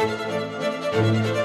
Thank you.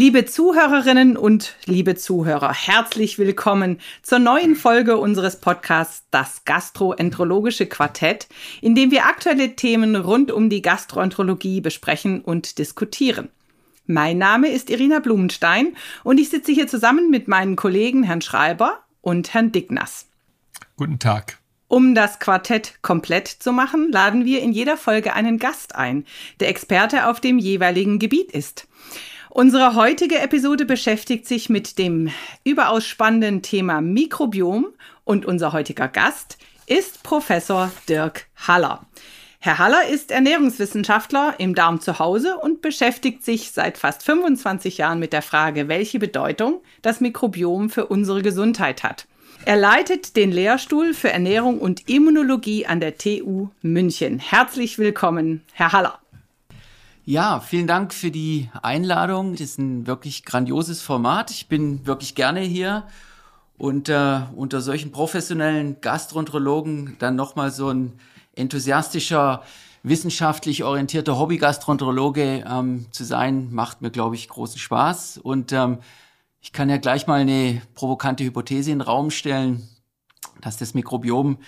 Liebe Zuhörerinnen und liebe Zuhörer, herzlich willkommen zur neuen Folge unseres Podcasts Das Gastroenterologische Quartett, in dem wir aktuelle Themen rund um die Gastroenterologie besprechen und diskutieren. Mein Name ist Irina Blumenstein und ich sitze hier zusammen mit meinen Kollegen Herrn Schreiber und Herrn Dignas. Guten Tag. Um das Quartett komplett zu machen, laden wir in jeder Folge einen Gast ein, der Experte auf dem jeweiligen Gebiet ist. Unsere heutige Episode beschäftigt sich mit dem überaus spannenden Thema Mikrobiom und unser heutiger Gast ist Professor Dirk Haller. Herr Haller ist Ernährungswissenschaftler im Darm zu Hause und beschäftigt sich seit fast 25 Jahren mit der Frage, welche Bedeutung das Mikrobiom für unsere Gesundheit hat. Er leitet den Lehrstuhl für Ernährung und Immunologie an der TU München. Herzlich willkommen, Herr Haller. Ja, vielen Dank für die Einladung. Das ist ein wirklich grandioses Format. Ich bin wirklich gerne hier und äh, unter solchen professionellen Gastroenterologen dann nochmal so ein enthusiastischer, wissenschaftlich orientierter Hobby-Gastroenterologe ähm, zu sein, macht mir, glaube ich, großen Spaß. Und ähm, ich kann ja gleich mal eine provokante Hypothese in den Raum stellen, dass das Mikrobiom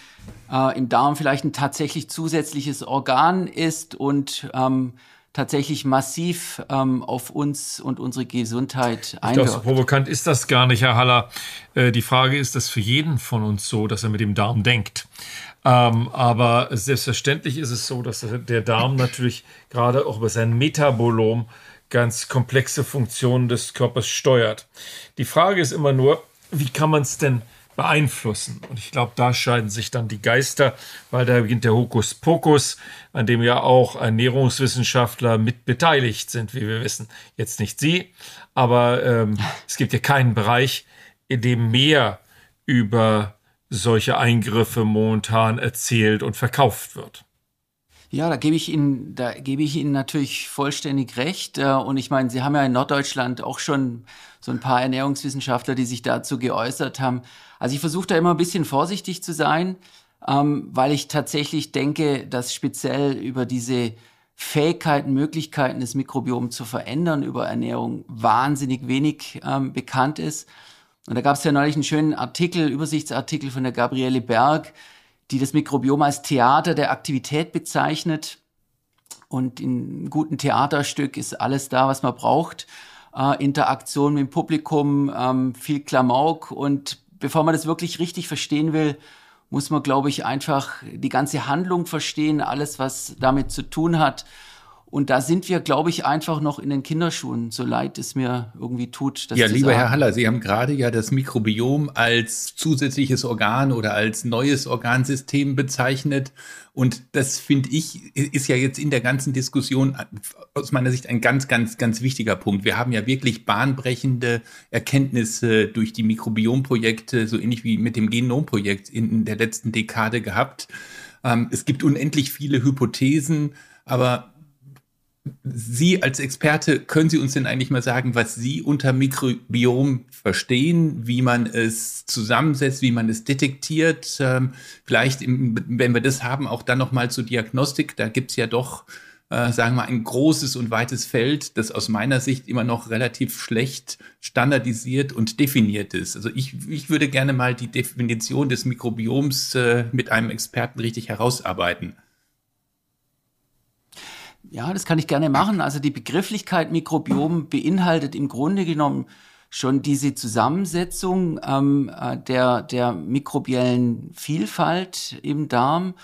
äh, im Darm vielleicht ein tatsächlich zusätzliches Organ ist und ähm, tatsächlich massiv ähm, auf uns und unsere Gesundheit einwirkt. Ich glaube, so provokant ist das gar nicht, Herr Haller. Äh, die Frage ist das für jeden von uns so, dass er mit dem Darm denkt. Ähm, aber selbstverständlich ist es so, dass der Darm natürlich gerade auch über sein Metabolom ganz komplexe Funktionen des Körpers steuert. Die Frage ist immer nur, wie kann man es denn beeinflussen. Und ich glaube, da scheiden sich dann die Geister, weil da beginnt der Hokuspokus, an dem ja auch Ernährungswissenschaftler mit beteiligt sind, wie wir wissen. Jetzt nicht Sie, aber ähm, es gibt ja keinen Bereich, in dem mehr über solche Eingriffe momentan erzählt und verkauft wird. Ja, da gebe ich Ihnen, da gebe ich Ihnen natürlich vollständig recht. Äh, und ich meine, Sie haben ja in Norddeutschland auch schon so ein paar Ernährungswissenschaftler, die sich dazu geäußert haben. Also ich versuche da immer ein bisschen vorsichtig zu sein, ähm, weil ich tatsächlich denke, dass speziell über diese Fähigkeiten, Möglichkeiten des Mikrobioms zu verändern über Ernährung wahnsinnig wenig ähm, bekannt ist. Und da gab es ja neulich einen schönen Artikel, Übersichtsartikel von der Gabriele Berg, die das Mikrobiom als Theater der Aktivität bezeichnet. Und in einem guten Theaterstück ist alles da, was man braucht. Äh, Interaktion mit dem Publikum, ähm, viel Klamauk. Und bevor man das wirklich richtig verstehen will, muss man, glaube ich, einfach die ganze Handlung verstehen, alles, was damit zu tun hat. Und da sind wir, glaube ich, einfach noch in den Kinderschuhen, so leid es mir irgendwie tut. ja, lieber sagen. Herr Haller, Sie haben gerade ja das Mikrobiom als zusätzliches Organ oder als neues Organsystem bezeichnet. Und das finde ich, ist ja jetzt in der ganzen Diskussion aus meiner Sicht ein ganz, ganz, ganz wichtiger Punkt. Wir haben ja wirklich bahnbrechende Erkenntnisse durch die Mikrobiomprojekte, so ähnlich wie mit dem Genomprojekt in der letzten Dekade gehabt. Ähm, es gibt unendlich viele Hypothesen, aber Sie als Experte, können Sie uns denn eigentlich mal sagen, was Sie unter Mikrobiom verstehen, wie man es zusammensetzt, wie man es detektiert? Ähm, vielleicht, im, wenn wir das haben, auch dann nochmal zur Diagnostik. Da gibt's ja doch, äh, sagen wir mal, ein großes und weites Feld, das aus meiner Sicht immer noch relativ schlecht standardisiert und definiert ist. Also ich, ich würde gerne mal die Definition des Mikrobioms äh, mit einem Experten richtig herausarbeiten. Ja, das kann ich gerne machen. Also die Begrifflichkeit Mikrobiom beinhaltet im Grunde genommen schon diese Zusammensetzung ähm, äh, der, der mikrobiellen Vielfalt im Darm.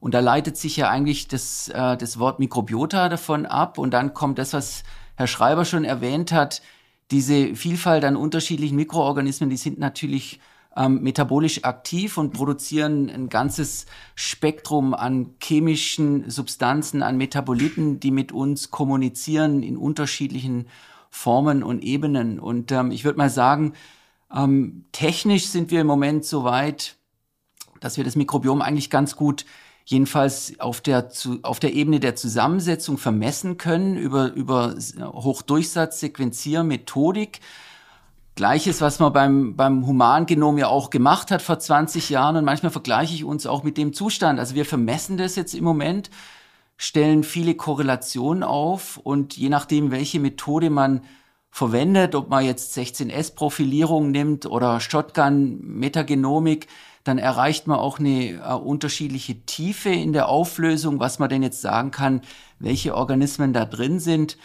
Und da leitet sich ja eigentlich das, äh, das Wort Mikrobiota davon ab. Und dann kommt das, was Herr Schreiber schon erwähnt hat, diese Vielfalt an unterschiedlichen Mikroorganismen, die sind natürlich ähm, metabolisch aktiv und produzieren ein ganzes Spektrum an chemischen Substanzen, an Metaboliten, die mit uns kommunizieren in unterschiedlichen Formen und Ebenen. Und ähm, ich würde mal sagen, ähm, technisch sind wir im Moment so weit, dass wir das Mikrobiom eigentlich ganz gut jedenfalls auf der, zu, auf der Ebene der Zusammensetzung vermessen können über, über Hochdurchsatzsequenziermethodik. Gleiches, was man beim, beim Humangenom ja auch gemacht hat vor 20 Jahren. Und manchmal vergleiche ich uns auch mit dem Zustand. Also wir vermessen das jetzt im Moment, stellen viele Korrelationen auf und je nachdem, welche Methode man verwendet, ob man jetzt 16S-Profilierung nimmt oder Shotgun-Metagenomik, dann erreicht man auch eine äh, unterschiedliche Tiefe in der Auflösung, was man denn jetzt sagen kann, welche Organismen da drin sind.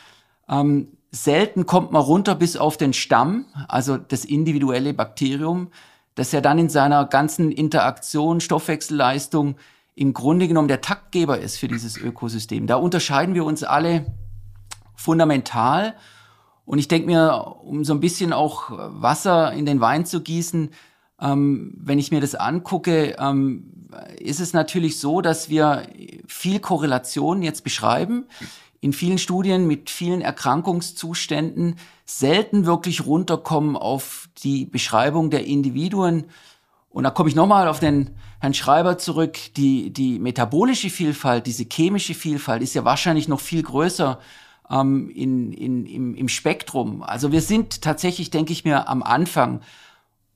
Ähm, selten kommt man runter bis auf den Stamm, also das individuelle Bakterium, das ja dann in seiner ganzen Interaktion, Stoffwechselleistung im Grunde genommen der Taktgeber ist für dieses Ökosystem. Da unterscheiden wir uns alle fundamental. Und ich denke mir, um so ein bisschen auch Wasser in den Wein zu gießen, ähm, wenn ich mir das angucke, ähm, ist es natürlich so, dass wir viel Korrelation jetzt beschreiben. In vielen Studien mit vielen Erkrankungszuständen selten wirklich runterkommen auf die Beschreibung der Individuen. Und da komme ich nochmal auf den Herrn Schreiber zurück. Die, die metabolische Vielfalt, diese chemische Vielfalt ist ja wahrscheinlich noch viel größer ähm, in, in, im, im Spektrum. Also wir sind tatsächlich, denke ich mir, am Anfang.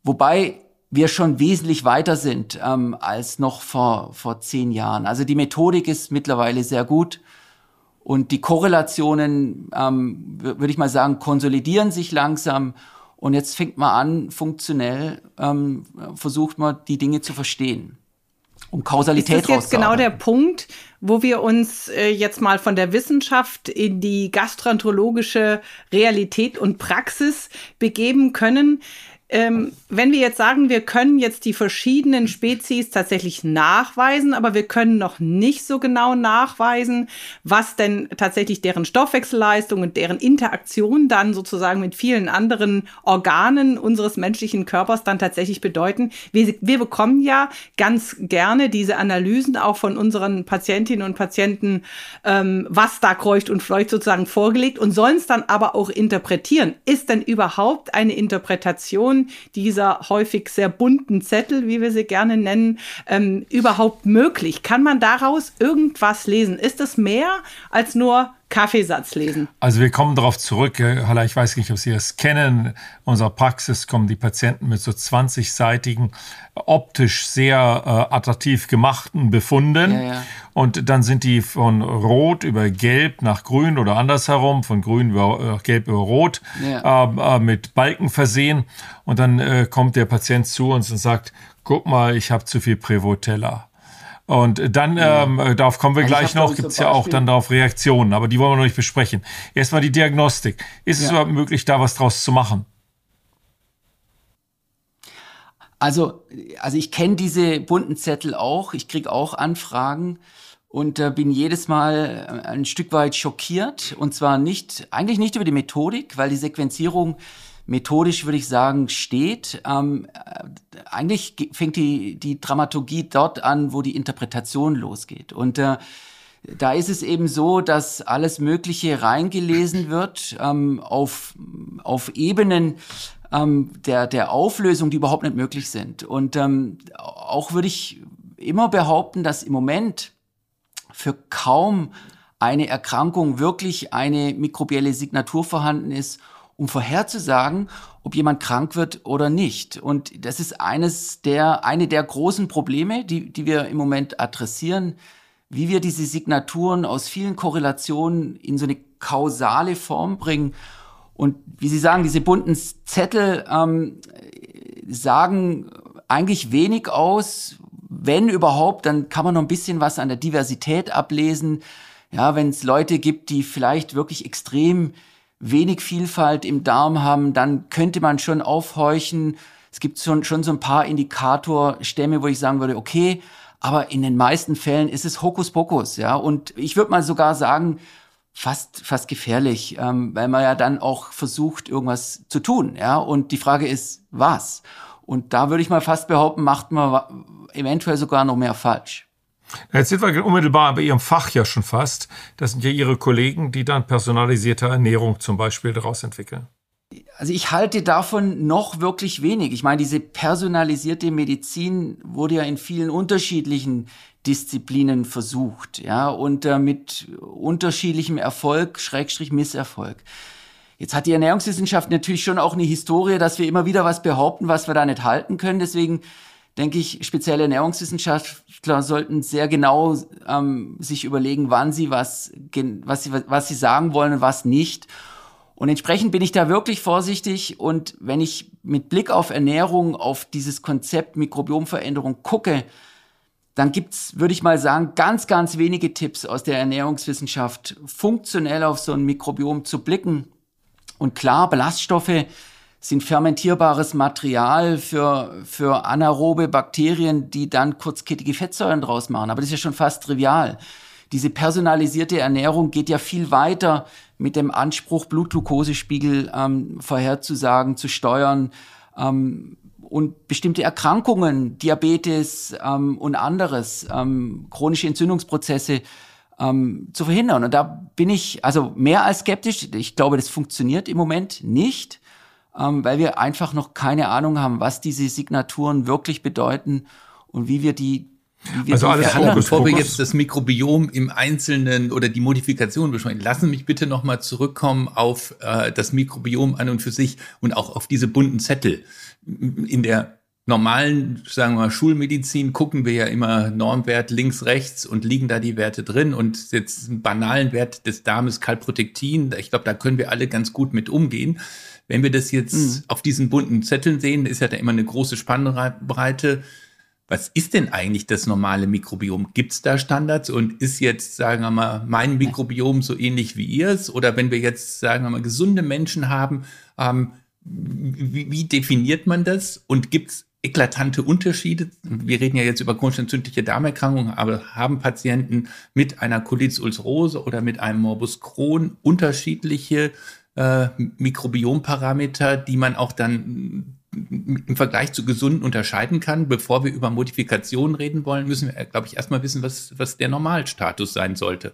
Wobei wir schon wesentlich weiter sind ähm, als noch vor, vor zehn Jahren. Also die Methodik ist mittlerweile sehr gut und die Korrelationen, ähm, würde ich mal sagen, konsolidieren sich langsam. Und jetzt fängt man an, funktionell ähm, versucht man die Dinge zu verstehen. Um Kausalität Ist das jetzt genau der Punkt, wo wir uns äh, jetzt mal von der Wissenschaft in die gastroenterologische Realität und Praxis begeben können? Ähm, wenn wir jetzt sagen, wir können jetzt die verschiedenen Spezies tatsächlich nachweisen, aber wir können noch nicht so genau nachweisen, was denn tatsächlich deren Stoffwechselleistung und deren Interaktion dann sozusagen mit vielen anderen Organen unseres menschlichen Körpers dann tatsächlich bedeuten. Wir, wir bekommen ja ganz gerne diese Analysen auch von unseren Patientinnen und Patienten, ähm, was da kreucht und fleucht sozusagen vorgelegt und sollen es dann aber auch interpretieren. Ist denn überhaupt eine Interpretation Funktion dieser häufig sehr bunten Zettel, wie wir sie gerne nennen, ähm, überhaupt möglich? Kann man daraus irgendwas lesen? Ist es mehr als nur Kaffeesatz lesen. Also wir kommen darauf zurück, Haller, ich weiß nicht, ob Sie es kennen. In unserer Praxis kommen die Patienten mit so 20-seitigen, optisch sehr äh, attraktiv gemachten Befunden. Ja, ja. Und dann sind die von Rot über Gelb nach Grün oder andersherum, von Grün über äh, Gelb über Rot ja. äh, äh mit Balken versehen. Und dann äh, kommt der Patient zu uns und sagt, guck mal, ich habe zu viel Prevotella. Und dann, ja. ähm, äh, darauf kommen wir also gleich noch, gibt es ja auch dann darauf Reaktionen, aber die wollen wir noch nicht besprechen. Erstmal die Diagnostik. Ist ja. es überhaupt möglich, da was draus zu machen? Also, also ich kenne diese bunten Zettel auch, ich kriege auch Anfragen und äh, bin jedes Mal äh, ein Stück weit schockiert. Und zwar nicht, eigentlich nicht über die Methodik, weil die Sequenzierung methodisch, würde ich sagen, steht. Ähm, äh, eigentlich fängt die, die Dramaturgie dort an, wo die Interpretation losgeht. Und äh, da ist es eben so, dass alles Mögliche reingelesen wird ähm, auf, auf Ebenen ähm, der, der Auflösung, die überhaupt nicht möglich sind. Und ähm, auch würde ich immer behaupten, dass im Moment für kaum eine Erkrankung wirklich eine mikrobielle Signatur vorhanden ist um vorherzusagen, ob jemand krank wird oder nicht. Und das ist eines der, eine der großen Probleme, die, die wir im Moment adressieren, wie wir diese Signaturen aus vielen Korrelationen in so eine kausale Form bringen. Und wie Sie sagen, diese bunten Zettel ähm, sagen eigentlich wenig aus. Wenn überhaupt, dann kann man noch ein bisschen was an der Diversität ablesen. Ja, wenn es Leute gibt, die vielleicht wirklich extrem wenig Vielfalt im Darm haben, dann könnte man schon aufhorchen. Es gibt schon, schon so ein paar Indikatorstämme, wo ich sagen würde, okay, aber in den meisten Fällen ist es Hokuspokus, ja. Und ich würde mal sogar sagen, fast, fast gefährlich, ähm, weil man ja dann auch versucht, irgendwas zu tun, ja. Und die Frage ist, was? Und da würde ich mal fast behaupten, macht man eventuell sogar noch mehr falsch. Jetzt sind wir unmittelbar bei Ihrem Fach ja schon fast. Das sind ja Ihre Kollegen, die dann personalisierte Ernährung zum Beispiel daraus entwickeln. also ich halte davon noch wirklich wenig. Ich meine, diese personalisierte Medizin wurde ja in vielen unterschiedlichen Disziplinen versucht, ja, und äh, mit unterschiedlichem Erfolg, Schrägstrich Misserfolg. Jetzt hat die Ernährungswissenschaft natürlich schon auch eine Historie, dass wir immer wieder was behaupten, was wir da nicht halten können. Deswegen denke ich, spezielle Ernährungswissenschaftler sollten sehr genau ähm, sich überlegen, wann sie was, was sie, was sie sagen wollen und was nicht. Und entsprechend bin ich da wirklich vorsichtig. Und wenn ich mit Blick auf Ernährung, auf dieses Konzept Mikrobiomveränderung gucke, dann gibt's, würde ich mal sagen, ganz, ganz wenige Tipps aus der Ernährungswissenschaft, funktionell auf so ein Mikrobiom zu blicken. Und klar, Ballaststoffe sind fermentierbares Material für, für anaerobe Bakterien, die dann kurzkettige Fettsäuren draus machen. Aber das ist ja schon fast trivial. Diese personalisierte Ernährung geht ja viel weiter mit dem Anspruch, Blutglukosespiegel ähm, vorherzusagen, zu steuern ähm, und bestimmte Erkrankungen, Diabetes ähm, und anderes, ähm, chronische Entzündungsprozesse ähm, zu verhindern. Und da bin ich also mehr als skeptisch. Ich glaube, das funktioniert im Moment nicht, ähm, weil wir einfach noch keine Ahnung haben, was diese Signaturen wirklich bedeuten und wie wir die also alles vor, bevor wir jetzt das Mikrobiom im Einzelnen oder die Modifikation besprechen, lassen mich bitte nochmal zurückkommen auf äh, das Mikrobiom an und für sich und auch auf diese bunten Zettel. In der normalen, sagen wir mal, Schulmedizin gucken wir ja immer Normwert links, rechts und liegen da die Werte drin und jetzt einen banalen Wert des Darmes Kalprotektin, ich glaube, da können wir alle ganz gut mit umgehen. Wenn wir das jetzt mhm. auf diesen bunten Zetteln sehen, ist ja da immer eine große Spannbreite was ist denn eigentlich das normale Mikrobiom? Gibt es da Standards und ist jetzt, sagen wir mal, mein Mikrobiom so ähnlich wie ihrs? Oder wenn wir jetzt, sagen wir mal, gesunde Menschen haben, ähm, wie, wie, definiert man das? Und gibt es eklatante Unterschiede? Wir reden ja jetzt über chronisch entzündliche Darmerkrankungen, aber haben Patienten mit einer Colitis ulcerose oder mit einem Morbus Crohn unterschiedliche äh, Mikrobiomparameter, die man auch dann im Vergleich zu gesunden unterscheiden kann. Bevor wir über Modifikationen reden wollen, müssen wir, glaube ich, erstmal wissen, was, was der Normalstatus sein sollte.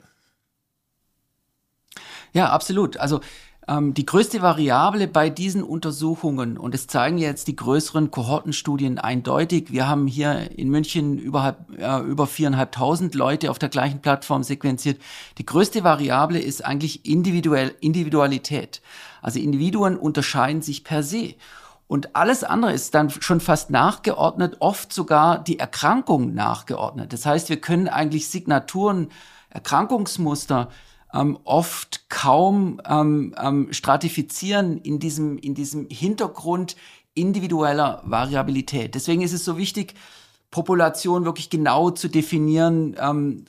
Ja, absolut. Also ähm, die größte Variable bei diesen Untersuchungen, und es zeigen jetzt die größeren Kohortenstudien eindeutig, wir haben hier in München über, äh, über viereinhalbtausend Leute auf der gleichen Plattform sequenziert. Die größte Variable ist eigentlich individuell, Individualität. Also Individuen unterscheiden sich per se. Und alles andere ist dann schon fast nachgeordnet, oft sogar die Erkrankung nachgeordnet. Das heißt, wir können eigentlich Signaturen, Erkrankungsmuster ähm, oft kaum ähm, ähm, stratifizieren in diesem, in diesem Hintergrund individueller Variabilität. Deswegen ist es so wichtig, Population wirklich genau zu definieren, ähm,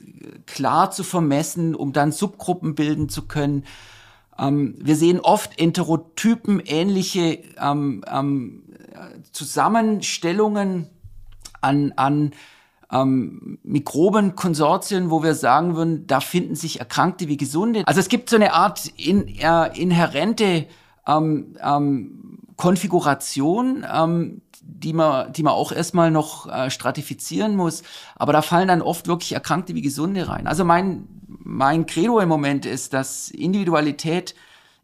klar zu vermessen, um dann Subgruppen bilden zu können. Ähm, wir sehen oft Enterotypen, ähnliche ähm, ähm, Zusammenstellungen an, an ähm, Mikrobenkonsortien, wo wir sagen würden, da finden sich Erkrankte wie Gesunde. Also es gibt so eine Art in, äh, inhärente ähm, ähm, Konfiguration, ähm, die man, die man auch erstmal noch äh, stratifizieren muss. Aber da fallen dann oft wirklich Erkrankte wie Gesunde rein. Also mein, mein Credo im Moment ist, dass Individualität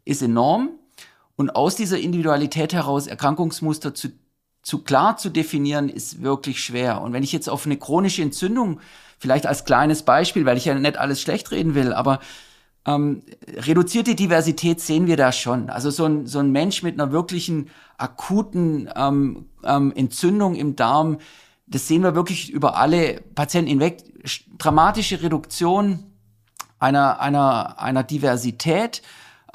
ist enorm und aus dieser Individualität heraus Erkrankungsmuster zu, zu klar zu definieren, ist wirklich schwer. Und wenn ich jetzt auf eine chronische Entzündung, vielleicht als kleines Beispiel, weil ich ja nicht alles schlecht reden will, aber ähm, reduzierte Diversität sehen wir da schon. Also so ein, so ein Mensch mit einer wirklichen akuten ähm, ähm, Entzündung im Darm, das sehen wir wirklich über alle Patienten hinweg. Dramatische Reduktion einer, einer, einer Diversität,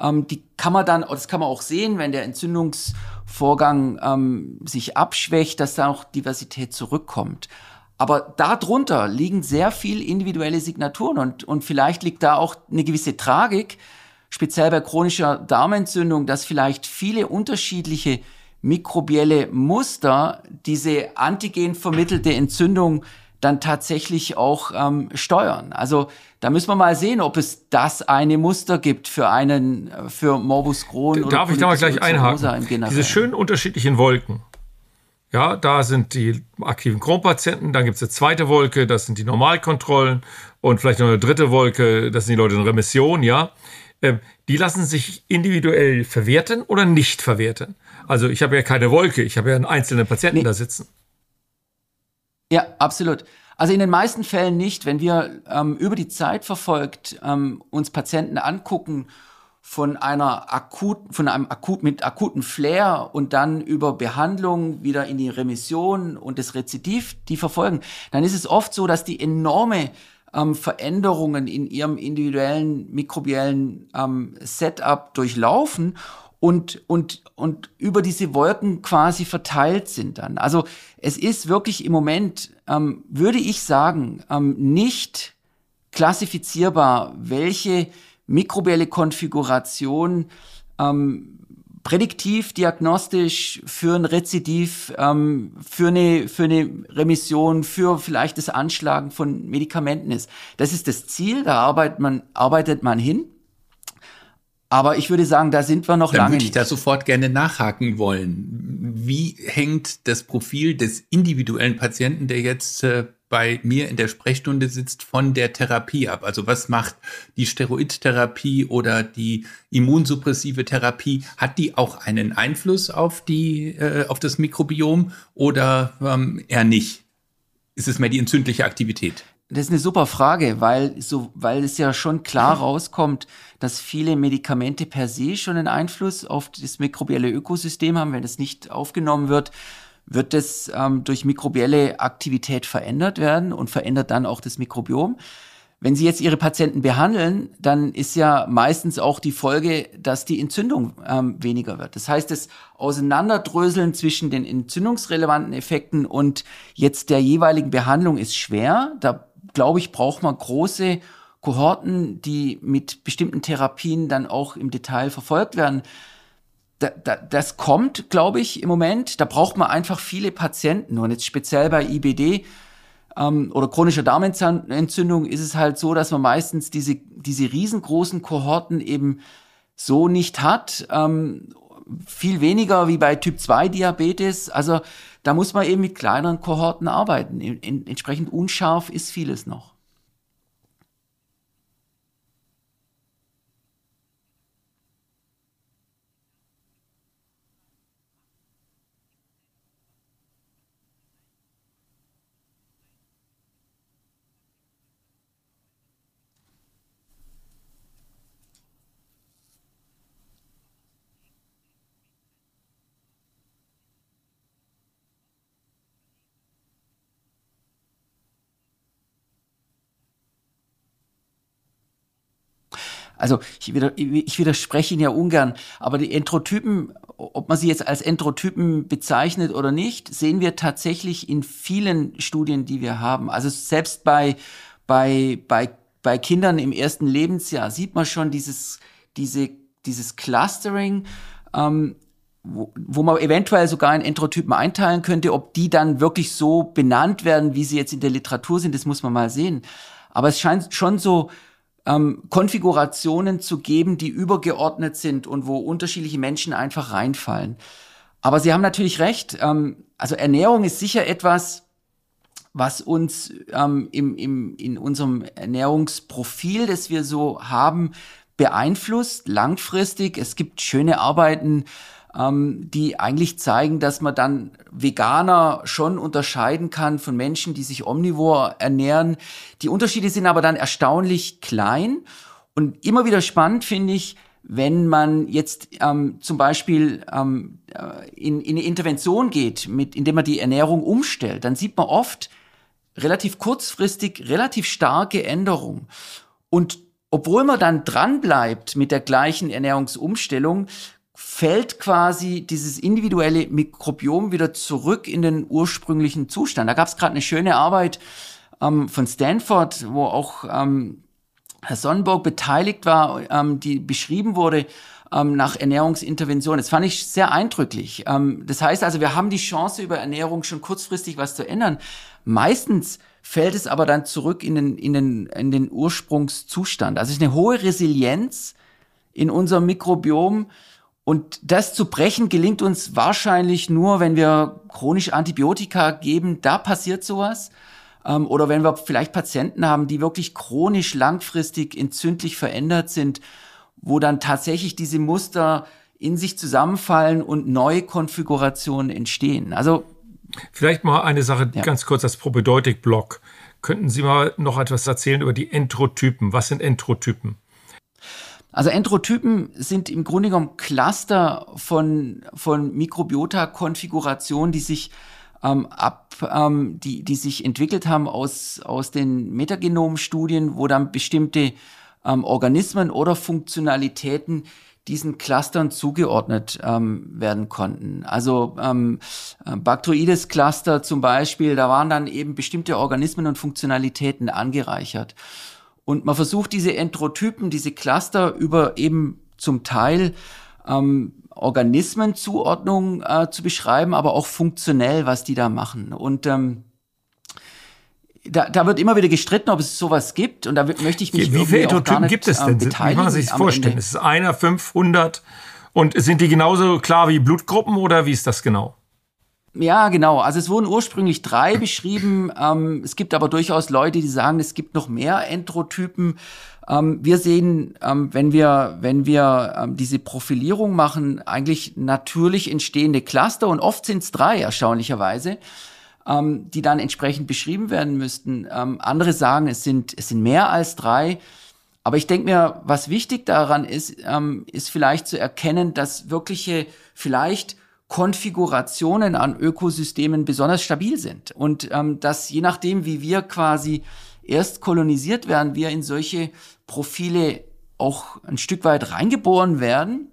ähm, die kann man dann, das kann man auch sehen, wenn der Entzündungsvorgang ähm, sich abschwächt, dass da auch Diversität zurückkommt. Aber darunter liegen sehr viel individuelle Signaturen und, und vielleicht liegt da auch eine gewisse Tragik, speziell bei chronischer Darmentzündung, dass vielleicht viele unterschiedliche mikrobielle Muster diese antigen vermittelte Entzündung dann tatsächlich auch ähm, steuern. Also da müssen wir mal sehen, ob es das eine Muster gibt für einen, für Morbus Crohn. Darf ich da mal gleich einhaken? Diese schönen unterschiedlichen Wolken. Ja, da sind die aktiven Crohn-Patienten, dann gibt es eine zweite Wolke, das sind die Normalkontrollen und vielleicht noch eine dritte Wolke, das sind die Leute in Remission, ja. ähm, die lassen sich individuell verwerten oder nicht verwerten. Also ich habe ja keine Wolke, ich habe ja einen einzelnen Patienten nee. da sitzen. Ja, absolut. Also in den meisten Fällen nicht. Wenn wir ähm, über die Zeit verfolgt ähm, uns Patienten angucken von einer akut, von einem akut mit akuten Flair und dann über Behandlung wieder in die Remission und das Rezidiv, die verfolgen, dann ist es oft so, dass die enorme ähm, Veränderungen in ihrem individuellen mikrobiellen ähm, Setup durchlaufen und, und, und über diese Wolken quasi verteilt sind dann. Also es ist wirklich im Moment, ähm, würde ich sagen, ähm, nicht klassifizierbar, welche mikrobielle Konfiguration ähm, prädiktiv, diagnostisch für ein Rezidiv, ähm, für, eine, für eine Remission, für vielleicht das Anschlagen von Medikamenten ist. Das ist das Ziel, da arbeitet man, arbeitet man hin. Aber ich würde sagen, da sind wir noch Dann lange würde ich da sofort gerne nachhaken wollen. Wie hängt das Profil des individuellen Patienten, der jetzt äh, bei mir in der Sprechstunde sitzt, von der Therapie ab? Also was macht die Steroidtherapie oder die immunsuppressive Therapie? Hat die auch einen Einfluss auf die, äh, auf das Mikrobiom oder ähm, eher nicht? Ist es mehr die entzündliche Aktivität? Das ist eine super Frage, weil so, weil es ja schon klar rauskommt, dass viele Medikamente per se schon einen Einfluss auf das mikrobielle Ökosystem haben, wenn es nicht aufgenommen wird wird es ähm, durch mikrobielle Aktivität verändert werden und verändert dann auch das Mikrobiom. Wenn Sie jetzt Ihre Patienten behandeln, dann ist ja meistens auch die Folge, dass die Entzündung ähm, weniger wird. Das heißt, das Auseinanderdröseln zwischen den entzündungsrelevanten Effekten und jetzt der jeweiligen Behandlung ist schwer. Da glaube ich, braucht man große Kohorten, die mit bestimmten Therapien dann auch im Detail verfolgt werden da, da, das kommt, glaube ich, im Moment. Da braucht man einfach viele Patienten. Und jetzt speziell bei IBD ähm, oder chronischer Darmentzündung ist es halt so, dass man meistens diese, diese riesengroßen Kohorten eben so nicht hat. Ähm, viel weniger wie bei Typ 2 Diabetes. Also da muss man eben mit kleineren Kohorten arbeiten. In, in, entsprechend unscharf ist vieles noch. Also ich, ich widerspreche Ihnen ja ungern, aber die Entrotypen, ob man sie jetzt als Entrotypen bezeichnet oder nicht, sehen wir tatsächlich in vielen Studien, die wir haben. Also selbst bei, bei, bei, bei Kindern im ersten Lebensjahr sieht man schon dieses, diese, dieses Clustering, ähm, wo, wo man eventuell sogar in Entrotypen einteilen könnte. Ob die dann wirklich so benannt werden, wie sie jetzt in der Literatur sind, das muss man mal sehen. Aber es scheint schon so ähm, Konfigurationen zu geben, die übergeordnet sind und wo unterschiedliche Menschen einfach reinfallen. Aber Sie haben natürlich recht. Ähm, also Ernährung ist sicher etwas, was uns ähm, im, im, in unserem Ernährungsprofil, das wir so haben, beeinflusst, langfristig. Es gibt schöne Arbeiten, ähm, die eigentlich zeigen, dass man dann Veganer schon unterscheiden kann von Menschen, die sich omnivor ernähren. Die Unterschiede sind aber dann erstaunlich klein und immer wieder spannend finde ich, wenn man jetzt ähm, zum Beispiel ähm, äh, in, in eine Intervention geht, mit, indem man die Ernährung umstellt, dann sieht man oft relativ kurzfristig relativ starke Änderungen. Und obwohl man dann dran bleibt mit der gleichen Ernährungsumstellung, fällt quasi dieses individuelle Mikrobiom wieder zurück in den ursprünglichen Zustand. Da gab es gerade eine schöne Arbeit ähm, von Stanford, wo auch ähm, Herr Sonnenburg beteiligt war, ähm, die beschrieben wurde ähm, nach Ernährungsintervention. Das fand ich sehr eindrücklich. Ähm, das heißt also, wir haben die Chance, über Ernährung schon kurzfristig was zu ändern. Meistens fällt es aber dann zurück in den, in den, in den Ursprungszustand. Also es ist eine hohe Resilienz in unserem Mikrobiom, und das zu brechen gelingt uns wahrscheinlich nur, wenn wir chronisch Antibiotika geben. Da passiert sowas. Ähm, oder wenn wir vielleicht Patienten haben, die wirklich chronisch langfristig entzündlich verändert sind, wo dann tatsächlich diese Muster in sich zusammenfallen und neue Konfigurationen entstehen. Also Vielleicht mal eine Sache ja. ganz kurz als Propedeutik-Block. Könnten Sie mal noch etwas erzählen über die Entrotypen? Was sind Entrotypen? Also Entrotypen sind im Grunde genommen Cluster von, von Mikrobiota-Konfigurationen, die sich ähm, ab, ähm, die, die sich entwickelt haben aus, aus den Metagenomstudien, wo dann bestimmte ähm, Organismen oder Funktionalitäten diesen Clustern zugeordnet ähm, werden konnten. Also ähm, äh, Bacteroides-Cluster zum Beispiel, da waren dann eben bestimmte Organismen und Funktionalitäten angereichert. Und man versucht diese Entrotypen, diese Cluster über eben zum Teil ähm, Organismenzuordnung äh, zu beschreiben, aber auch funktionell, was die da machen. Und ähm, da, da wird immer wieder gestritten, ob es sowas gibt. Und da möchte ich mich Wie viele Entrotypen gibt es denn? Wie man sich das vorstellen? Ist es einer, 500? Und sind die genauso klar wie Blutgruppen oder wie ist das genau? Ja, genau. Also es wurden ursprünglich drei beschrieben. Ähm, es gibt aber durchaus Leute, die sagen, es gibt noch mehr Entrotypen. Ähm, wir sehen, ähm, wenn wir, wenn wir ähm, diese Profilierung machen, eigentlich natürlich entstehende Cluster und oft sind es drei, erstaunlicherweise ähm, die dann entsprechend beschrieben werden müssten. Ähm, andere sagen, es sind, es sind mehr als drei. Aber ich denke mir, was wichtig daran ist, ähm, ist vielleicht zu erkennen, dass wirkliche, vielleicht Konfigurationen an Ökosystemen besonders stabil sind. Und ähm, dass je nachdem, wie wir quasi erst kolonisiert werden, wir in solche Profile auch ein Stück weit reingeboren werden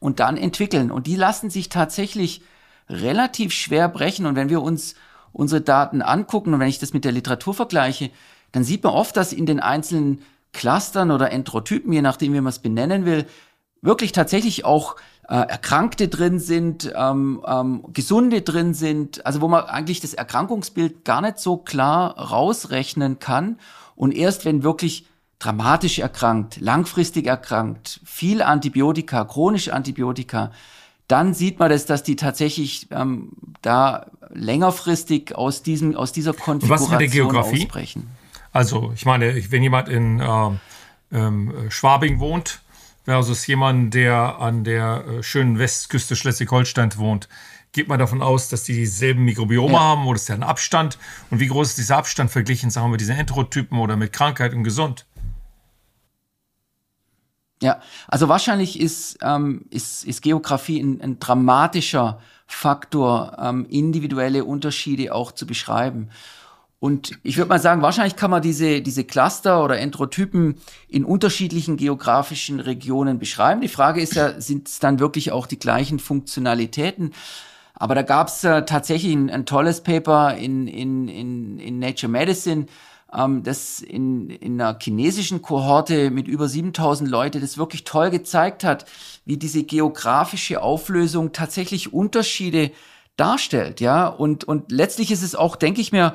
und dann entwickeln. Und die lassen sich tatsächlich relativ schwer brechen. Und wenn wir uns unsere Daten angucken und wenn ich das mit der Literatur vergleiche, dann sieht man oft, dass in den einzelnen Clustern oder Entrotypen, je nachdem, wie man es benennen will, wirklich tatsächlich auch äh, Erkrankte drin sind, ähm, ähm, Gesunde drin sind, also wo man eigentlich das Erkrankungsbild gar nicht so klar rausrechnen kann. Und erst wenn wirklich dramatisch erkrankt, langfristig erkrankt, viel Antibiotika, chronische Antibiotika, dann sieht man das, dass die tatsächlich ähm, da längerfristig aus diesem aus dieser Konfiguration Was mit der Geografie? ausbrechen. Also ich meine, wenn jemand in äh, äh, Schwabing wohnt versus jemand, der an der äh, schönen Westküste Schleswig-Holstein wohnt, geht man davon aus, dass die dieselben Mikrobiome ja. haben oder ist der ein Abstand? Und wie groß ist dieser Abstand verglichen, sagen wir, mit diesen Enterotypen oder mit Krankheit und gesund? Ja, also wahrscheinlich ist, ähm, ist, ist Geografie ein, ein dramatischer Faktor, ähm, individuelle Unterschiede auch zu beschreiben. Und ich würde mal sagen, wahrscheinlich kann man diese, diese Cluster oder Entrotypen in unterschiedlichen geografischen Regionen beschreiben. Die Frage ist ja, sind es dann wirklich auch die gleichen Funktionalitäten? Aber da gab es äh, tatsächlich ein, ein, tolles Paper in, in, in, in Nature Medicine, ähm, das in, in einer chinesischen Kohorte mit über 7000 Leute das wirklich toll gezeigt hat, wie diese geografische Auflösung tatsächlich Unterschiede darstellt, ja. Und, und letztlich ist es auch, denke ich mir,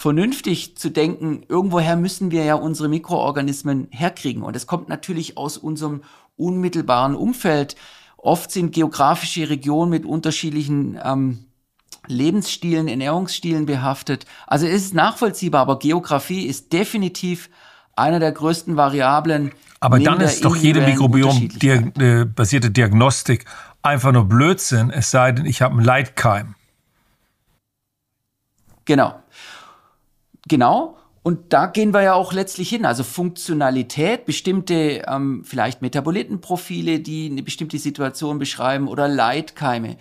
vernünftig zu denken, irgendwoher müssen wir ja unsere Mikroorganismen herkriegen. Und es kommt natürlich aus unserem unmittelbaren Umfeld. Oft sind geografische Regionen mit unterschiedlichen ähm, Lebensstilen, Ernährungsstilen behaftet. Also es ist nachvollziehbar, aber Geografie ist definitiv einer der größten Variablen. Aber dann ist doch jede mikrobiom-basierte äh, Diagnostik einfach nur Blödsinn, es sei denn, ich habe einen Leitkeim. Genau. Genau. Und da gehen wir ja auch letztlich hin. Also Funktionalität, bestimmte ähm, vielleicht Metabolitenprofile, die eine bestimmte Situation beschreiben oder Leitkeime.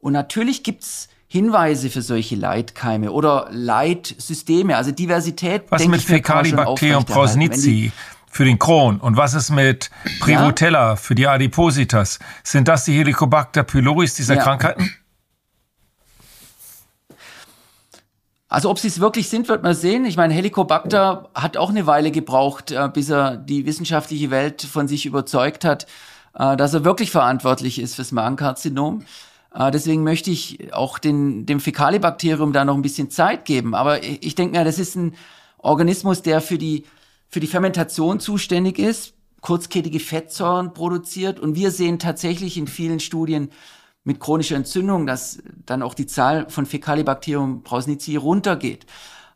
Und natürlich gibt's Hinweise für solche Leitkeime oder Leitsysteme, also Diversität. Was mit Fecalibacterium prausnitzii für den Crohn und was ist mit Prevotella ja? für die Adipositas? Sind das die Helicobacter pyloris dieser ja. Krankheiten? Also ob sie es wirklich sind, wird man sehen. Ich meine, Helicobacter hat auch eine Weile gebraucht, äh, bis er die wissenschaftliche Welt von sich überzeugt hat, äh, dass er wirklich verantwortlich ist fürs Magenkarzinom. Äh, deswegen möchte ich auch den, dem Fäkalibakterium da noch ein bisschen Zeit geben. Aber ich, denke mir, das ist ein Organismus, der für die, für die Fermentation zuständig ist, kurzkettige Fettsäuren produziert. Und wir sehen tatsächlich in vielen Studien mit chronischer Entzündung, dass dann auch die Zahl von Fäkalibacterium prausnitzii runtergeht.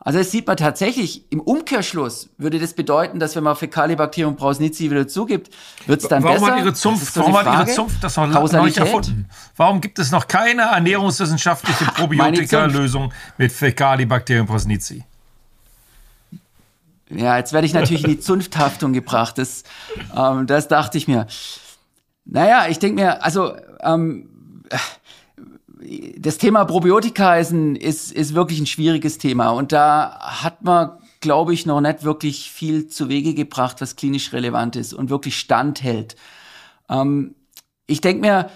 Also das sieht man tatsächlich, im Umkehrschluss würde das bedeuten, dass wenn man Fäkalibacterium prausnitzii wieder zugibt, wird es dann warum besser. Hat ihre Zunft, warum hat Ihre Zunft das noch nicht erfunden? Warum gibt es noch keine ernährungswissenschaftliche Probiotika-Lösung mit Fäkalibacterium prausnitzii? Ja, jetzt werde ich natürlich in die Zunfthaftung gebracht. Das, ähm, das dachte ich mir. Naja, ich denke mir, also ähm, das Thema Probiotika ist, ein, ist, ist wirklich ein schwieriges Thema und da hat man, glaube ich, noch nicht wirklich viel zu Wege gebracht, was klinisch relevant ist und wirklich standhält. Ähm, ich denke mir,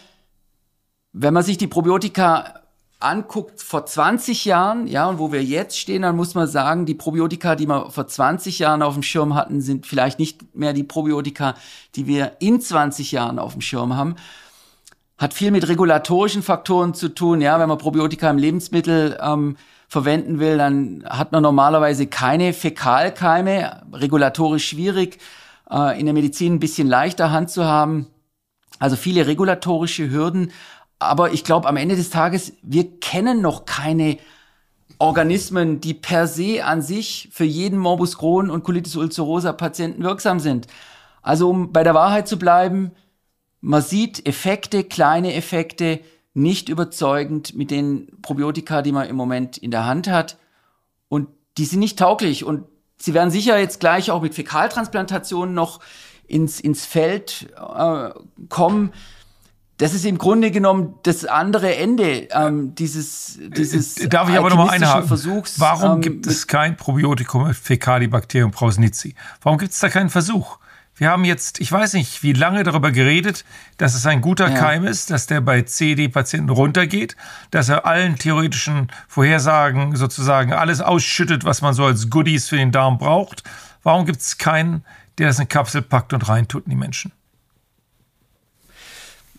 wenn man sich die Probiotika anguckt vor 20 Jahren, ja, und wo wir jetzt stehen, dann muss man sagen, die Probiotika, die wir vor 20 Jahren auf dem Schirm hatten, sind vielleicht nicht mehr die Probiotika, die wir in 20 Jahren auf dem Schirm haben hat viel mit regulatorischen Faktoren zu tun. Ja, wenn man Probiotika im Lebensmittel ähm, verwenden will, dann hat man normalerweise keine Fäkalkeime, regulatorisch schwierig, äh, in der Medizin ein bisschen leichter Hand zu haben. Also viele regulatorische Hürden. Aber ich glaube, am Ende des Tages, wir kennen noch keine Organismen, die per se an sich für jeden Morbus Crohn und Colitis ulcerosa Patienten wirksam sind. Also um bei der Wahrheit zu bleiben, man sieht Effekte, kleine Effekte, nicht überzeugend mit den Probiotika, die man im Moment in der Hand hat. Und die sind nicht tauglich. Und sie werden sicher jetzt gleich auch mit Fäkaltransplantationen noch ins, ins Feld äh, kommen. Das ist im Grunde genommen das andere Ende ähm, dieses, dieses Darf ich aber nochmal einhaken? Versuchs, Warum ähm, gibt es kein Probiotikum mit Fäkalibacterium prausnitzii? Warum gibt es da keinen Versuch? Wir haben jetzt, ich weiß nicht, wie lange darüber geredet, dass es ein guter ja. Keim ist, dass der bei CD-Patienten runtergeht, dass er allen theoretischen Vorhersagen sozusagen alles ausschüttet, was man so als Goodies für den Darm braucht. Warum gibt es keinen, der das in Kapsel packt und reintut in die Menschen?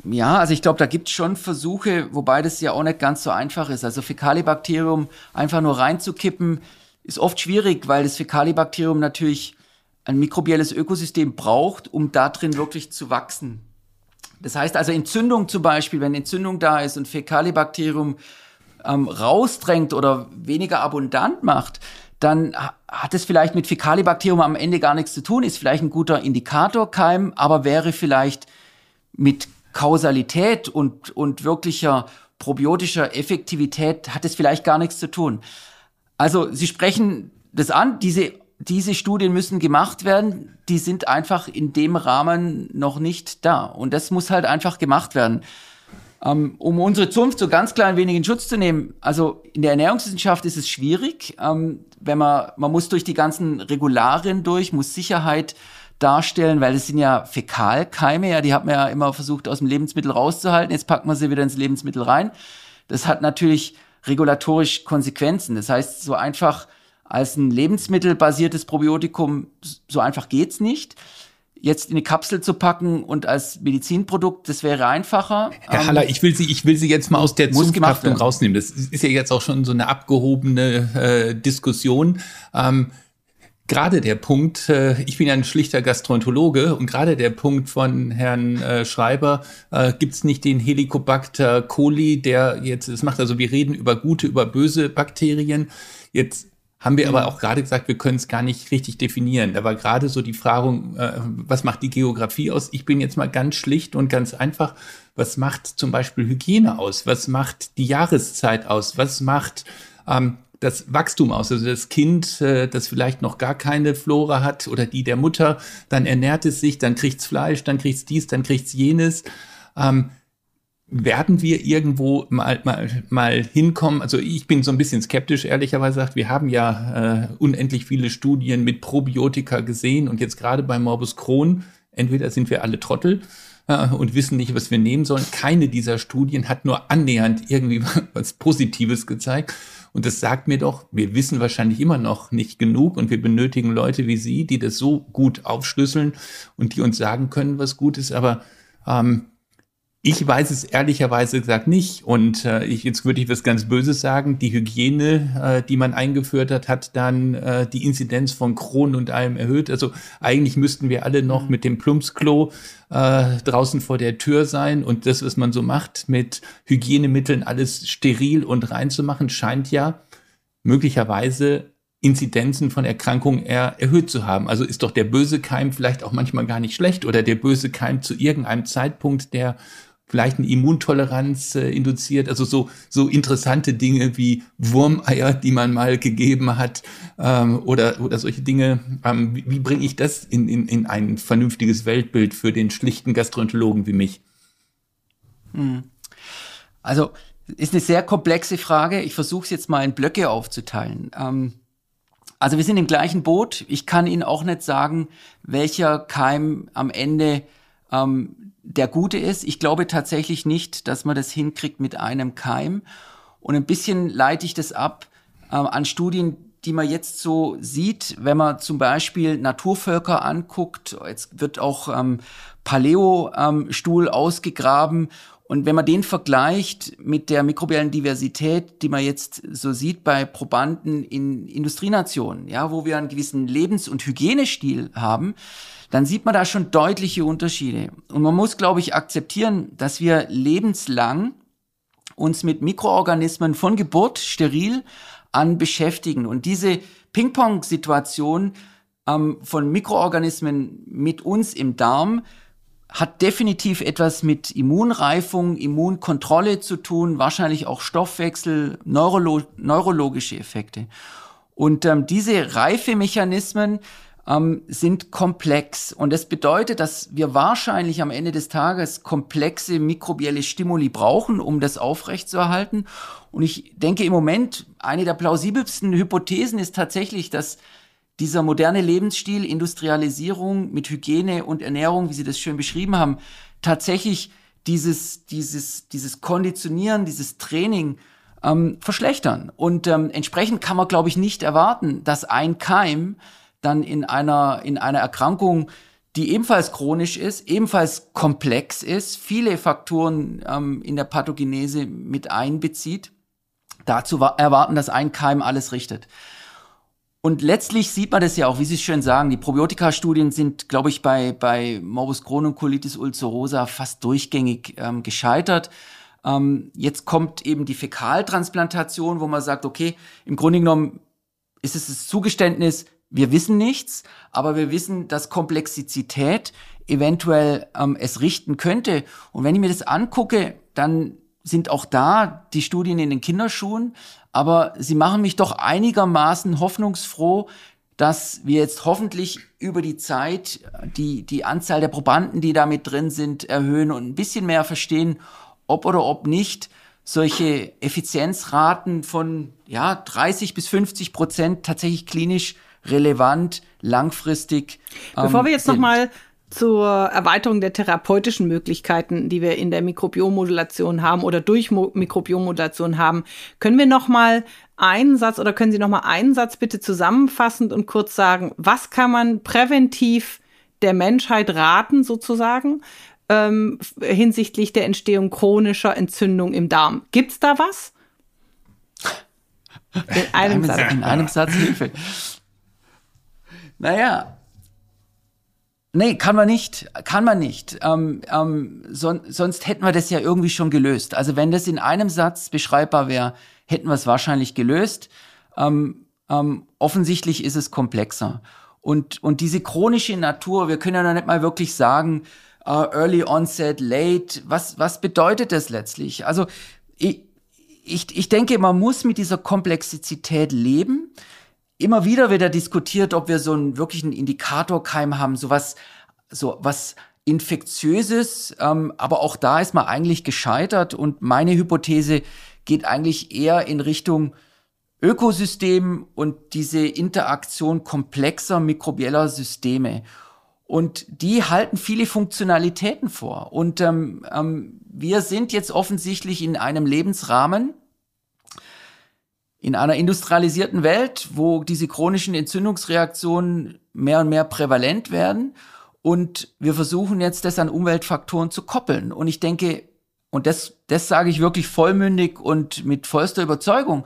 Ja, also ich glaube, da gibt es schon Versuche, wobei das ja auch nicht ganz so einfach ist. Also Fäkalibakterium einfach nur reinzukippen, ist oft schwierig, weil das Fäkalibakterium natürlich ein mikrobielles Ökosystem braucht, um da drin wirklich zu wachsen. Das heißt also Entzündung zum Beispiel, wenn Entzündung da ist und Fäkalibakterium ähm, rausdrängt oder weniger abundant macht, dann hat es vielleicht mit Fäkalibakterium am Ende gar nichts zu tun, ist vielleicht ein guter Indikatorkeim, aber wäre vielleicht mit Kausalität und, und wirklicher probiotischer Effektivität hat es vielleicht gar nichts zu tun. Also Sie sprechen das an, diese diese Studien müssen gemacht werden, die sind einfach in dem Rahmen noch nicht da. Und das muss halt einfach gemacht werden. Ähm, um unsere Zunft so ganz klein wenig in Schutz zu nehmen, also in der Ernährungswissenschaft ist es schwierig, ähm, wenn man, man muss durch die ganzen Regularien durch, muss Sicherheit darstellen, weil es sind ja Fäkalkeime, ja, die hat man ja immer versucht aus dem Lebensmittel rauszuhalten, jetzt packt man sie wieder ins Lebensmittel rein. Das hat natürlich regulatorisch Konsequenzen. Das heißt, so einfach als ein lebensmittelbasiertes Probiotikum, so einfach geht's nicht. Jetzt in eine Kapsel zu packen und als Medizinprodukt, das wäre einfacher. Herr ähm, Haller, ich will Sie, ich will Sie jetzt mal aus der Zunfthaftung rausnehmen. Das ist ja jetzt auch schon so eine abgehobene äh, Diskussion. Ähm, gerade der Punkt, äh, ich bin ja ein schlichter Gastroenterologe und gerade der Punkt von Herrn äh, Schreiber, äh, gibt es nicht den Helicobacter coli, der jetzt, das macht also, wir reden über gute, über böse Bakterien. Jetzt haben wir aber mhm. auch gerade gesagt, wir können es gar nicht richtig definieren. Da war gerade so die Frage, äh, was macht die Geografie aus? Ich bin jetzt mal ganz schlicht und ganz einfach. Was macht zum Beispiel Hygiene aus? Was macht die Jahreszeit aus? Was macht ähm, das Wachstum aus? Also das Kind, äh, das vielleicht noch gar keine Flora hat oder die der Mutter, dann ernährt es sich, dann kriegt's Fleisch, dann kriegt's dies, dann kriegt's jenes. Ähm, werden wir irgendwo mal, mal, mal hinkommen? Also ich bin so ein bisschen skeptisch, ehrlicherweise gesagt. Wir haben ja äh, unendlich viele Studien mit Probiotika gesehen und jetzt gerade bei Morbus Crohn, entweder sind wir alle Trottel äh, und wissen nicht, was wir nehmen sollen. Keine dieser Studien hat nur annähernd irgendwie was Positives gezeigt. Und das sagt mir doch, wir wissen wahrscheinlich immer noch nicht genug und wir benötigen Leute wie Sie, die das so gut aufschlüsseln und die uns sagen können, was gut ist. Aber ähm, ich weiß es ehrlicherweise gesagt nicht. Und äh, ich, jetzt würde ich was ganz Böses sagen. Die Hygiene, äh, die man eingeführt hat, hat dann äh, die Inzidenz von Kronen und allem erhöht. Also eigentlich müssten wir alle noch mhm. mit dem Plumpsklo äh, draußen vor der Tür sein. Und das, was man so macht, mit Hygienemitteln alles steril und rein zu machen, scheint ja möglicherweise Inzidenzen von Erkrankungen er, erhöht zu haben. Also ist doch der böse Keim vielleicht auch manchmal gar nicht schlecht oder der böse Keim zu irgendeinem Zeitpunkt, der vielleicht eine Immuntoleranz äh, induziert. Also so, so interessante Dinge wie Wurmeier, die man mal gegeben hat ähm, oder, oder solche Dinge. Ähm, wie wie bringe ich das in, in, in ein vernünftiges Weltbild für den schlichten Gastroenterologen wie mich? Hm. Also ist eine sehr komplexe Frage. Ich versuche es jetzt mal in Blöcke aufzuteilen. Ähm, also wir sind im gleichen Boot. Ich kann Ihnen auch nicht sagen, welcher Keim am Ende ähm, der gute ist. Ich glaube tatsächlich nicht, dass man das hinkriegt mit einem Keim. Und ein bisschen leite ich das ab äh, an Studien, die man jetzt so sieht, wenn man zum Beispiel Naturvölker anguckt. Jetzt wird auch ähm, Paleo-Stuhl ähm, ausgegraben und wenn man den vergleicht mit der mikrobiellen Diversität, die man jetzt so sieht bei Probanden in Industrienationen, ja, wo wir einen gewissen Lebens- und Hygienestil haben, dann sieht man da schon deutliche Unterschiede. Und man muss, glaube ich, akzeptieren, dass wir lebenslang uns mit Mikroorganismen von Geburt steril an beschäftigen. Und diese Ping-Pong-Situation ähm, von Mikroorganismen mit uns im Darm hat definitiv etwas mit Immunreifung, Immunkontrolle zu tun, wahrscheinlich auch Stoffwechsel, Neurolo neurologische Effekte. Und ähm, diese Reifemechanismen ähm, sind komplex. Und das bedeutet, dass wir wahrscheinlich am Ende des Tages komplexe mikrobielle Stimuli brauchen, um das aufrechtzuerhalten. Und ich denke im Moment, eine der plausibelsten Hypothesen ist tatsächlich, dass dieser moderne Lebensstil, Industrialisierung mit Hygiene und Ernährung, wie Sie das schön beschrieben haben, tatsächlich dieses, dieses, dieses Konditionieren, dieses Training ähm, verschlechtern. Und ähm, entsprechend kann man, glaube ich, nicht erwarten, dass ein Keim dann in einer, in einer Erkrankung, die ebenfalls chronisch ist, ebenfalls komplex ist, viele Faktoren ähm, in der Pathogenese mit einbezieht, dazu erwarten, dass ein Keim alles richtet. Und letztlich sieht man das ja auch, wie Sie es schön sagen, die Probiotika-Studien sind, glaube ich, bei, bei Morbus Crohn und Colitis ulcerosa fast durchgängig ähm, gescheitert. Ähm, jetzt kommt eben die Fäkaltransplantation, wo man sagt, okay, im Grunde genommen ist es das Zugeständnis, wir wissen nichts, aber wir wissen, dass Komplexität eventuell ähm, es richten könnte. Und wenn ich mir das angucke, dann sind auch da die Studien in den Kinderschuhen, aber sie machen mich doch einigermaßen hoffnungsfroh, dass wir jetzt hoffentlich über die Zeit die, die Anzahl der Probanden, die da mit drin sind, erhöhen und ein bisschen mehr verstehen, ob oder ob nicht solche Effizienzraten von ja, 30 bis 50 Prozent tatsächlich klinisch relevant, langfristig. Bevor ähm, wir jetzt nochmal zur Erweiterung der therapeutischen Möglichkeiten, die wir in der Mikrobiomodulation haben oder durch Mo Mikrobiomodulation haben, können wir noch mal einen Satz oder können Sie noch mal einen Satz bitte zusammenfassend und kurz sagen, was kann man präventiv der Menschheit raten sozusagen ähm, hinsichtlich der Entstehung chronischer Entzündung im Darm? Gibt's da was? In einem, Satz. In einem Satz Hilfe. Naja, Nee, kann man nicht, kann man nicht. Ähm, ähm, son sonst hätten wir das ja irgendwie schon gelöst. Also wenn das in einem Satz beschreibbar wäre, hätten wir es wahrscheinlich gelöst. Ähm, ähm, offensichtlich ist es komplexer. Und, und diese chronische Natur, wir können ja noch nicht mal wirklich sagen, uh, early onset, late, was, was bedeutet das letztlich? Also ich, ich, ich denke, man muss mit dieser Komplexität leben immer wieder wird diskutiert, ob wir so einen wirklichen Indikatorkeim haben, sowas, so was infektiöses, ähm, aber auch da ist man eigentlich gescheitert und meine Hypothese geht eigentlich eher in Richtung Ökosystem und diese Interaktion komplexer mikrobieller Systeme. Und die halten viele Funktionalitäten vor. Und ähm, ähm, wir sind jetzt offensichtlich in einem Lebensrahmen, in einer industrialisierten Welt, wo diese chronischen Entzündungsreaktionen mehr und mehr prävalent werden und wir versuchen jetzt das an Umweltfaktoren zu koppeln. Und ich denke, und das, das sage ich wirklich vollmündig und mit vollster Überzeugung,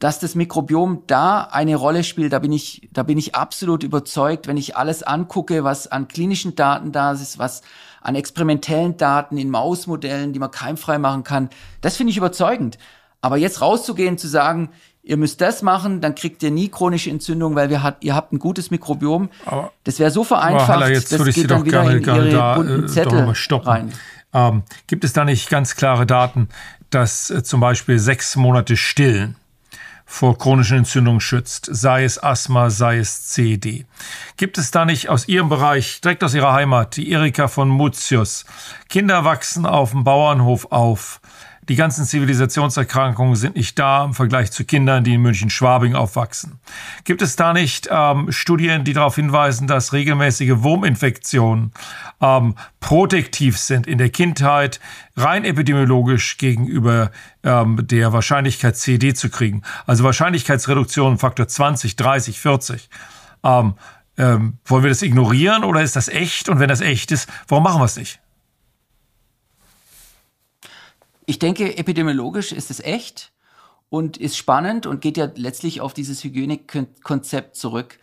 dass das Mikrobiom da eine Rolle spielt, da bin ich, da bin ich absolut überzeugt, wenn ich alles angucke, was an klinischen Daten da ist, was an experimentellen Daten in Mausmodellen, die man keimfrei machen kann, das finde ich überzeugend. Aber jetzt rauszugehen, zu sagen, ihr müsst das machen, dann kriegt ihr nie chronische Entzündung, weil wir hat, ihr habt ein gutes Mikrobiom. Aber, das wäre so vereinfacht, Haller, jetzt das geht dann wieder gerne, in ihre da, bunten äh, Zettel rein. Ähm, gibt es da nicht ganz klare Daten, dass äh, zum Beispiel sechs Monate Stillen vor chronischen Entzündungen schützt, sei es Asthma, sei es CD. Gibt es da nicht aus Ihrem Bereich, direkt aus Ihrer Heimat, die Erika von Mutius, Kinder wachsen auf dem Bauernhof auf, die ganzen Zivilisationserkrankungen sind nicht da im Vergleich zu Kindern, die in München-Schwabing aufwachsen. Gibt es da nicht ähm, Studien, die darauf hinweisen, dass regelmäßige Wurminfektionen ähm, protektiv sind in der Kindheit, rein epidemiologisch gegenüber ähm, der Wahrscheinlichkeit CD zu kriegen? Also Wahrscheinlichkeitsreduktion Faktor 20, 30, 40. Ähm, wollen wir das ignorieren oder ist das echt? Und wenn das echt ist, warum machen wir es nicht? Ich denke, epidemiologisch ist es echt und ist spannend und geht ja letztlich auf dieses Hygienikkonzept zurück.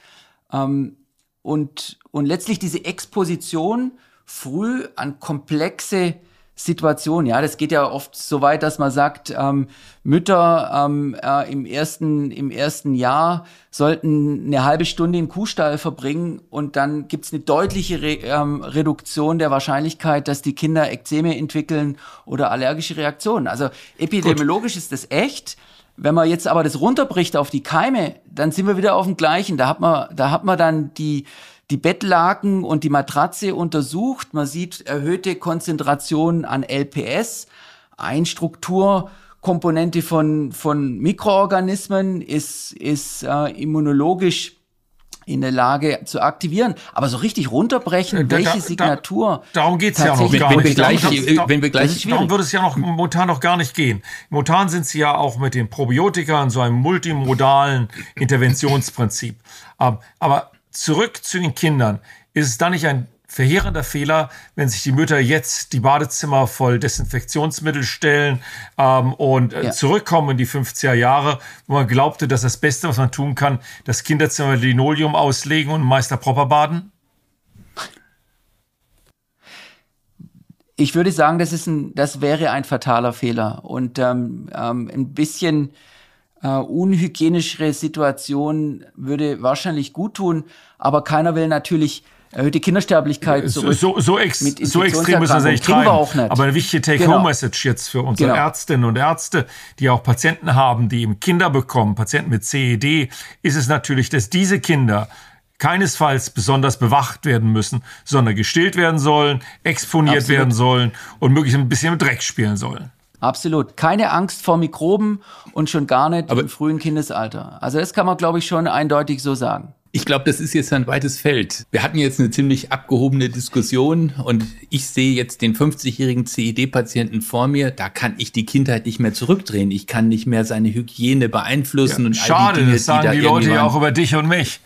Ähm, und, und letztlich diese Exposition früh an komplexe Situation. Ja, das geht ja oft so weit, dass man sagt, ähm, Mütter ähm, äh, im ersten im ersten Jahr sollten eine halbe Stunde im Kuhstall verbringen und dann gibt's eine deutliche Re ähm, Reduktion der Wahrscheinlichkeit, dass die Kinder Ekzeme entwickeln oder allergische Reaktionen. Also epidemiologisch Gut. ist das echt. Wenn man jetzt aber das runterbricht auf die Keime, dann sind wir wieder auf dem gleichen. Da hat man da hat man dann die die Bettlaken und die Matratze untersucht. Man sieht erhöhte Konzentrationen an LPS. Ein Strukturkomponente von, von Mikroorganismen ist, ist äh, immunologisch in der Lage zu aktivieren. Aber so richtig runterbrechen, äh, da, welche Signatur. Da, darum geht's ja noch gar wenn nicht. Wir gleich, darum, wenn wir gleich darum würde es ja noch momentan noch gar nicht gehen. Momentan sind sie ja auch mit den Probiotika in so einem multimodalen Interventionsprinzip. Ähm, aber zurück zu den Kindern. Ist es da nicht ein verheerender Fehler, wenn sich die Mütter jetzt die Badezimmer voll Desinfektionsmittel stellen ähm, und äh, ja. zurückkommen in die 50er Jahre, wo man glaubte, dass das Beste, was man tun kann, das Kinderzimmer Linoleum auslegen und Meister Propper baden? Ich würde sagen, das, ist ein, das wäre ein fataler Fehler. Und ähm, ähm, ein bisschen äh, unhygienischere Situation würde wahrscheinlich gut tun, aber keiner will natürlich erhöhte Kindersterblichkeit zurück. So, so, ex, so extrem müssen wir es nicht treiben. Auch nicht. Aber eine wichtige Take-Home-Message genau. jetzt für unsere genau. Ärztinnen und Ärzte, die auch Patienten haben, die eben Kinder bekommen, Patienten mit CED, ist es natürlich, dass diese Kinder keinesfalls besonders bewacht werden müssen, sondern gestillt werden sollen, exponiert Absolut. werden sollen und möglichst ein bisschen im Dreck spielen sollen. Absolut. Keine Angst vor Mikroben und schon gar nicht Aber im frühen Kindesalter. Also das kann man, glaube ich, schon eindeutig so sagen. Ich glaube, das ist jetzt ein weites Feld. Wir hatten jetzt eine ziemlich abgehobene Diskussion und ich sehe jetzt den 50-jährigen CED-Patienten vor mir. Da kann ich die Kindheit nicht mehr zurückdrehen. Ich kann nicht mehr seine Hygiene beeinflussen ja, und schade, all die Dinge, das sagen die, da die Leute ja auch über dich und mich.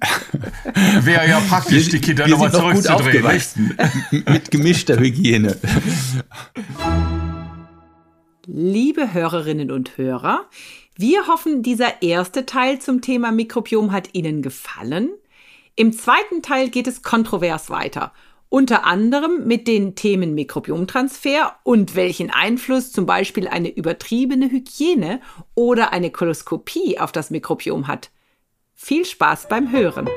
Wäre ja praktisch, wir, die Kinder nochmal zurückzudrehen. Mit gemischter Hygiene. Liebe Hörerinnen und Hörer, wir hoffen, dieser erste Teil zum Thema Mikrobiom hat Ihnen gefallen. Im zweiten Teil geht es kontrovers weiter. Unter anderem mit den Themen Mikrobiomtransfer und welchen Einfluss zum Beispiel eine übertriebene Hygiene oder eine Koloskopie auf das Mikrobiom hat. Viel Spaß beim Hören!